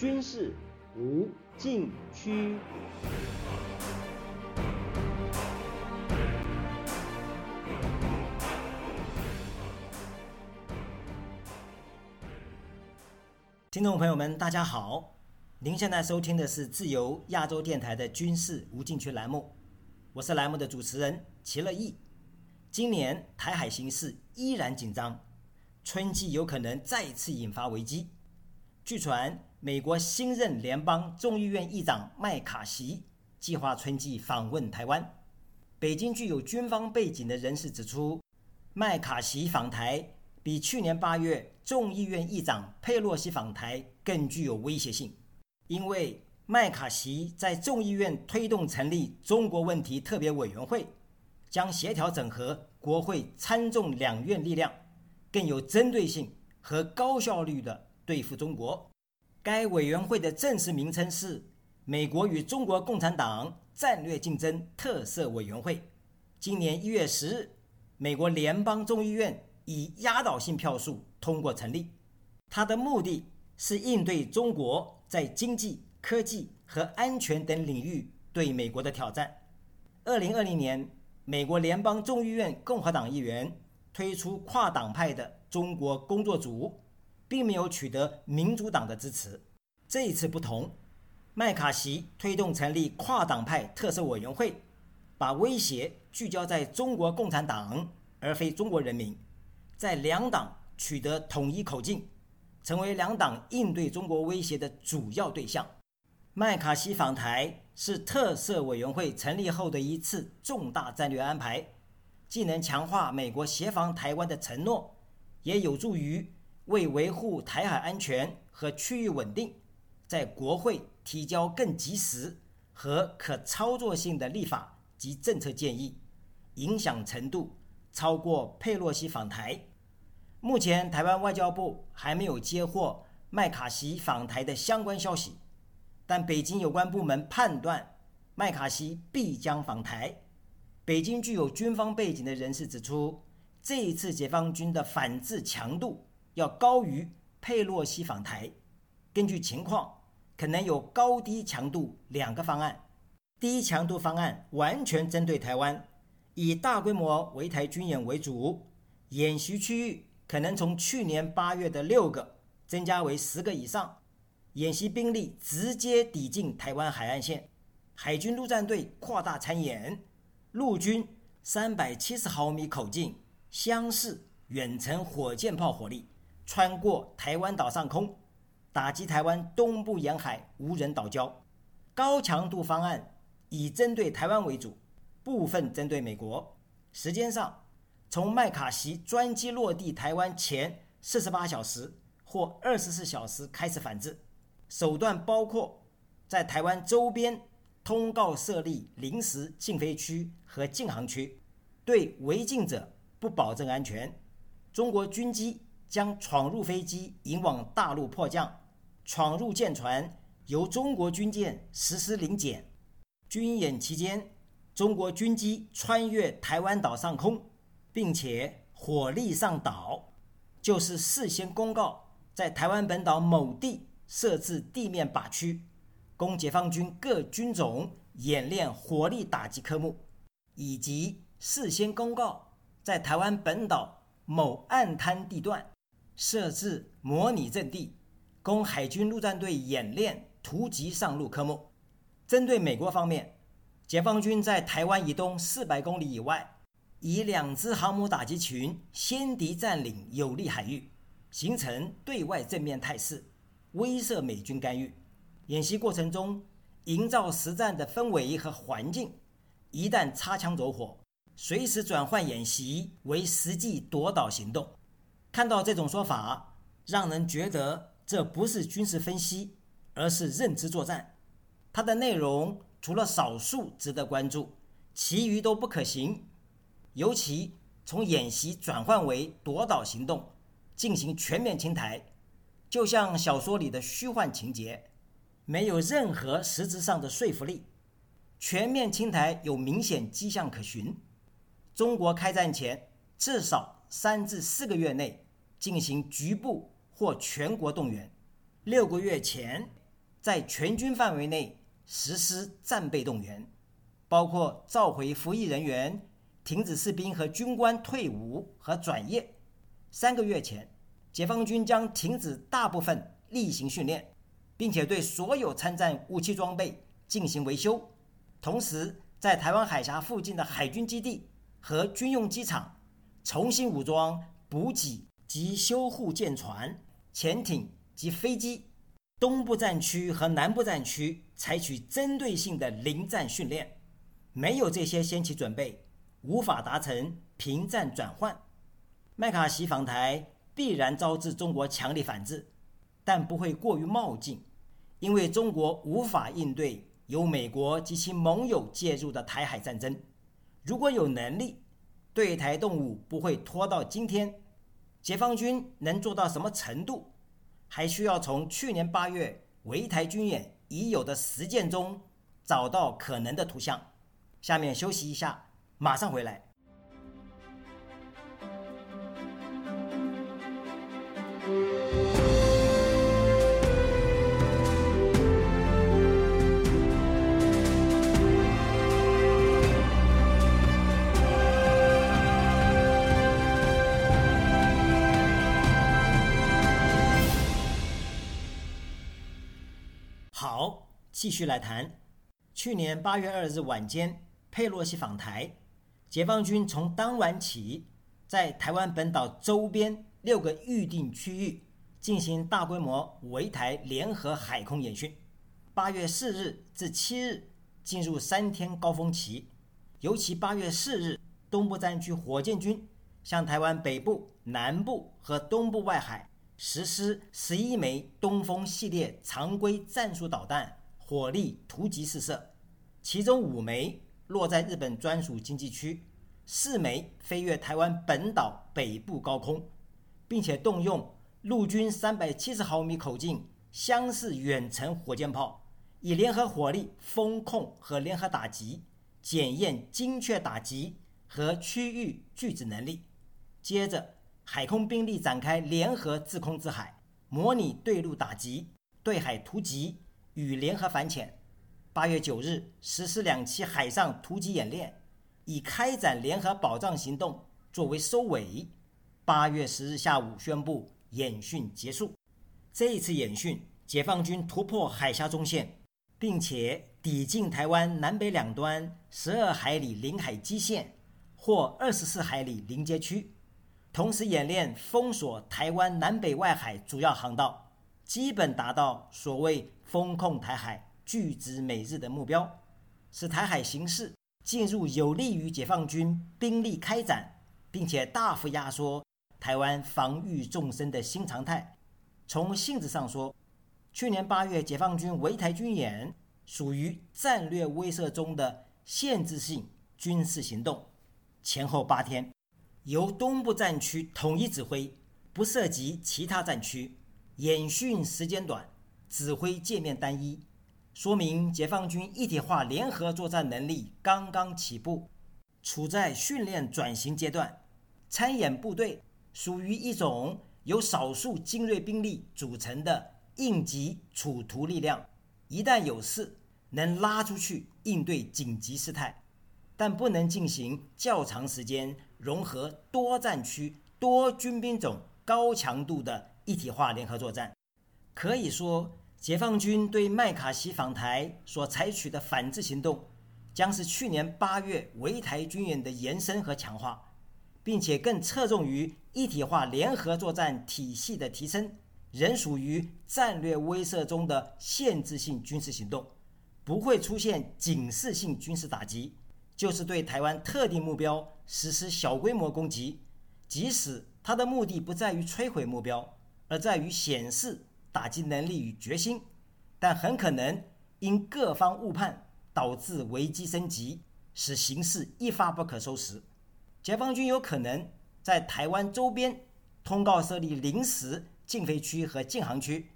军事无禁区。听众朋友们，大家好！您现在收听的是自由亚洲电台的军事无禁区栏目，我是栏目的主持人齐乐意。今年台海形势依然紧张，春季有可能再次引发危机。据传，美国新任联邦众议院议长麦卡锡计划春季访问台湾。北京具有军方背景的人士指出，麦卡锡访台。比去年八月众议院议长佩洛西访台更具有威胁性，因为麦卡锡在众议院推动成立中国问题特别委员会，将协调整合国会参众两院力量，更有针对性和高效率的对付中国。该委员会的正式名称是美国与中国共产党战略竞争特色委员会。今年一月十日，美国联邦众议院。以压倒性票数通过成立，它的目的是应对中国在经济、科技和安全等领域对美国的挑战。二零二零年，美国联邦众议院共和党议员推出跨党派的中国工作组，并没有取得民主党的支持。这一次不同，麦卡锡推动成立跨党派特色委员会，把威胁聚焦在中国共产党，而非中国人民。在两党取得统一口径，成为两党应对中国威胁的主要对象。麦卡锡访台是特色委员会成立后的一次重大战略安排，既能强化美国协防台湾的承诺，也有助于为维护台海安全和区域稳定，在国会提交更及时和可操作性的立法及政策建议，影响程度超过佩洛西访台。目前，台湾外交部还没有接获麦卡锡访台的相关消息，但北京有关部门判断麦卡锡必将访台。北京具有军方背景的人士指出，这一次解放军的反制强度要高于佩洛西访台。根据情况，可能有高低强度两个方案。低强度方案完全针对台湾，以大规模围台军演为主，演习区域。可能从去年八月的六个增加为十个以上，演习兵力直接抵近台湾海岸线，海军陆战队扩大参演，陆军三百七十毫米口径相似远程火箭炮火力穿过台湾岛上空，打击台湾东部沿海无人岛礁。高强度方案以针对台湾为主，部分针对美国。时间上。从麦卡锡专机落地台湾前四十八小时或二十四小时开始反制，手段包括在台湾周边通告设立临时禁飞区和禁航区，对违禁者不保证安全。中国军机将闯入飞机引往大陆迫降，闯入舰船由中国军舰实施临检。军演期间，中国军机穿越台湾岛上空。并且火力上岛，就是事先公告在台湾本岛某地设置地面靶区，供解放军各军种演练火力打击科目，以及事先公告在台湾本岛某岸滩地段设置模拟阵地，供海军陆战队演练突击上路科目。针对美国方面，解放军在台湾以东四百公里以外。以两支航母打击群先敌占领有利海域，形成对外正面态势，威慑美军干预。演习过程中，营造实战的氛围和环境，一旦擦枪走火，随时转换演习为实际夺岛行动。看到这种说法，让人觉得这不是军事分析，而是认知作战。它的内容除了少数值得关注，其余都不可行。尤其从演习转换为夺岛行动，进行全面清台，就像小说里的虚幻情节，没有任何实质上的说服力。全面清台有明显迹象可循。中国开战前至少三至四个月内进行局部或全国动员，六个月前在全军范围内实施战备动员，包括召回服役人员、停止士兵和军官退伍和转业。三个月前，解放军将停止大部分例行训练，并且对所有参战武器装备进行维修，同时在台湾海峡附近的海军基地和军用机场重新武装、补给及修护舰船、潜艇及飞机。东部战区和南部战区采取针对性的临战训练，没有这些先期准备，无法达成平战转换。麦卡锡访台必然招致中国强力反制，但不会过于冒进，因为中国无法应对由美国及其盟友介入的台海战争。如果有能力，对台动武不会拖到今天。解放军能做到什么程度？还需要从去年八月围台军演已有的实践中找到可能的图像。下面休息一下，马上回来。继续来谈。去年八月二日晚间，佩洛西访台，解放军从当晚起，在台湾本岛周边六个预定区域进行大规模围台联合海空演训。八月四日至七日进入三天高峰期，尤其八月四日，东部战区火箭军向台湾北部、南部和东部外海。实施十一枚东风系列常规战术导弹火力突击试射，其中五枚落在日本专属经济区，四枚飞越台湾本岛北部高空，并且动用陆军三百七十毫米口径相似远程火箭炮，以联合火力封控和联合打击，检验精确打击和区域拒止能力。接着。海空兵力展开联合制空制海，模拟对陆打击、对海突击与联合反潜。八月九日实施两期海上突击演练，以开展联合保障行动作为收尾。八月十日下午宣布演训结束。这一次演训，解放军突破海峡中线，并且抵近台湾南北两端十二海里领海基线或二十四海里临界区。同时演练封锁台湾南北外海主要航道，基本达到所谓封控台海、拒止美日的目标，使台海形势进入有利于解放军兵力开展，并且大幅压缩台湾防御纵深的新常态。从性质上说，去年八月解放军围台军演属于战略威慑中的限制性军事行动，前后八天。由东部战区统一指挥，不涉及其他战区，演训时间短，指挥界面单一，说明解放军一体化联合作战能力刚刚起步，处在训练转型阶段。参演部队属于一种由少数精锐兵力组成的应急处突力量，一旦有事，能拉出去应对紧急事态。但不能进行较长时间融合多战区、多军兵种、高强度的一体化联合作战。可以说，解放军对麦卡锡访台所采取的反制行动，将是去年八月围台军演的延伸和强化，并且更侧重于一体化联合作战体系的提升，仍属于战略威慑中的限制性军事行动，不会出现警示性军事打击。就是对台湾特定目标实施小规模攻击，即使它的目的不在于摧毁目标，而在于显示打击能力与决心，但很可能因各方误判导致危机升级，使形势一发不可收拾。解放军有可能在台湾周边通告设立临时禁飞区和禁航区，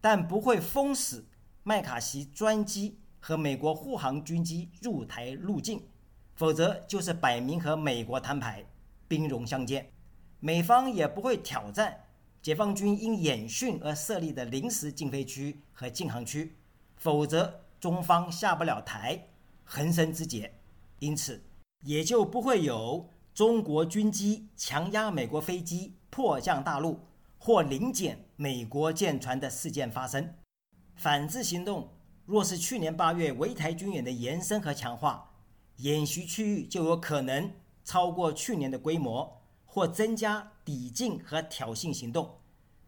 但不会封死麦卡锡专机和美国护航军机入台路径。否则就是摆明和美国摊牌，兵戎相见，美方也不会挑战解放军因演训而设立的临时禁飞区和禁航区，否则中方下不了台，横生枝节，因此也就不会有中国军机强压美国飞机迫降大陆或临检美国舰船的事件发生。反制行动若是去年八月围台军演的延伸和强化，演习区域就有可能超过去年的规模，或增加抵近和挑衅行动，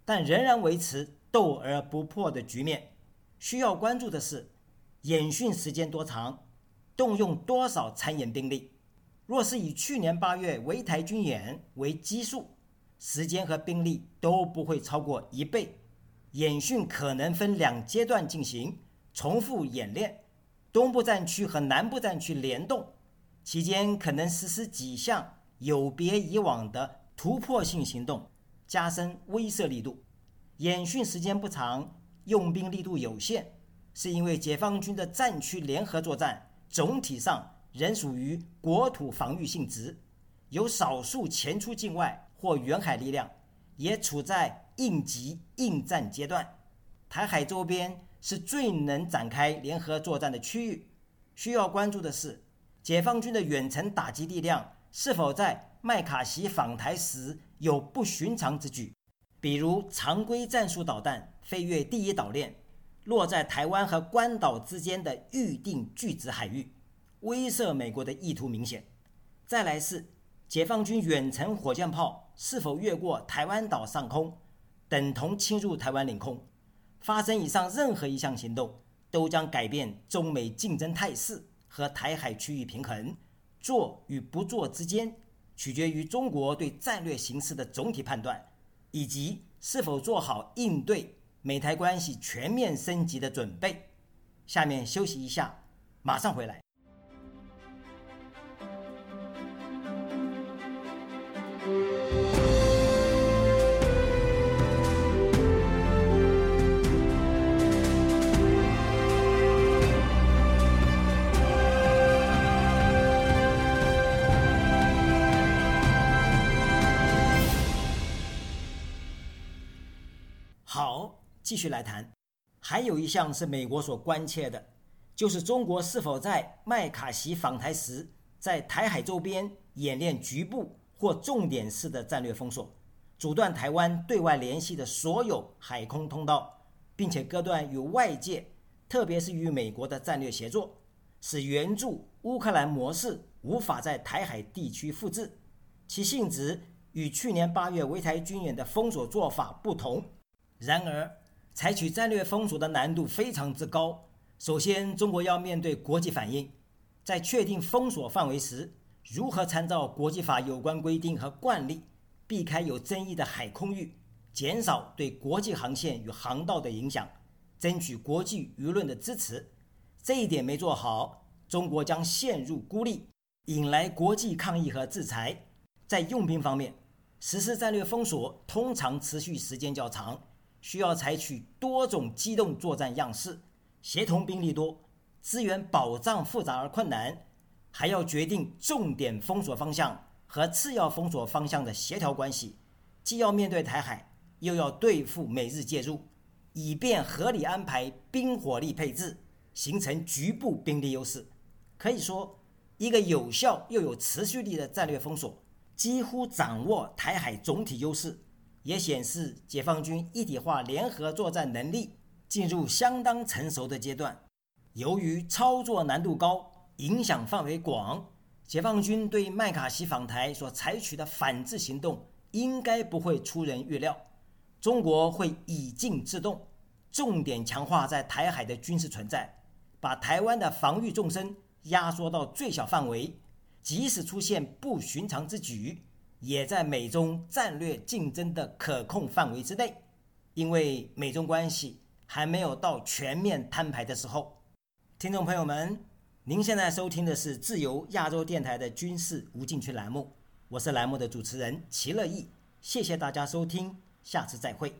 但仍然维持斗而不破的局面。需要关注的是，演训时间多长，动用多少参演兵力。若是以去年八月围台军演为基数，时间和兵力都不会超过一倍。演训可能分两阶段进行，重复演练，东部战区和南部战区联动，期间可能实施几项有别以往的突破性行动，加深威慑力度。演训时间不长，用兵力度有限，是因为解放军的战区联合作战总体上仍属于国土防御性质，有少数前出境外或远海力量，也处在。应急应战阶段，台海周边是最能展开联合作战的区域。需要关注的是，解放军的远程打击力量是否在麦卡锡访台时有不寻常之举，比如常规战术导弹飞越第一岛链，落在台湾和关岛之间的预定拒止海域，威慑美国的意图明显。再来是解放军远程火箭炮是否越过台湾岛上空。等同侵入台湾领空，发生以上任何一项行动，都将改变中美竞争态势和台海区域平衡。做与不做之间，取决于中国对战略形势的总体判断，以及是否做好应对美台关系全面升级的准备。下面休息一下，马上回来。继续来谈，还有一项是美国所关切的，就是中国是否在麦卡锡访台时，在台海周边演练局部或重点式的战略封锁，阻断台湾对外联系的所有海空通道，并且割断与外界，特别是与美国的战略协作，使援助乌克兰模式无法在台海地区复制。其性质与去年八月围台军演的封锁做法不同。然而，采取战略封锁的难度非常之高。首先，中国要面对国际反应，在确定封锁范围时，如何参照国际法有关规定和惯例，避开有争议的海空域，减少对国际航线与航道的影响，争取国际舆论的支持。这一点没做好，中国将陷入孤立，引来国际抗议和制裁。在用兵方面，实施战略封锁通常持续时间较长。需要采取多种机动作战样式，协同兵力多，资源保障复杂而困难，还要决定重点封锁方向和次要封锁方向的协调关系，既要面对台海，又要对付美日介入，以便合理安排兵火力配置，形成局部兵力优势。可以说，一个有效又有持续力的战略封锁，几乎掌握台海总体优势。也显示解放军一体化联合作战能力进入相当成熟的阶段。由于操作难度高、影响范围广，解放军对麦卡锡访台所采取的反制行动应该不会出人预料。中国会以静制动，重点强化在台海的军事存在，把台湾的防御纵深压缩到最小范围，即使出现不寻常之举。也在美中战略竞争的可控范围之内，因为美中关系还没有到全面摊牌的时候。听众朋友们，您现在收听的是自由亚洲电台的军事无禁区栏目，我是栏目的主持人齐乐意，谢谢大家收听，下次再会。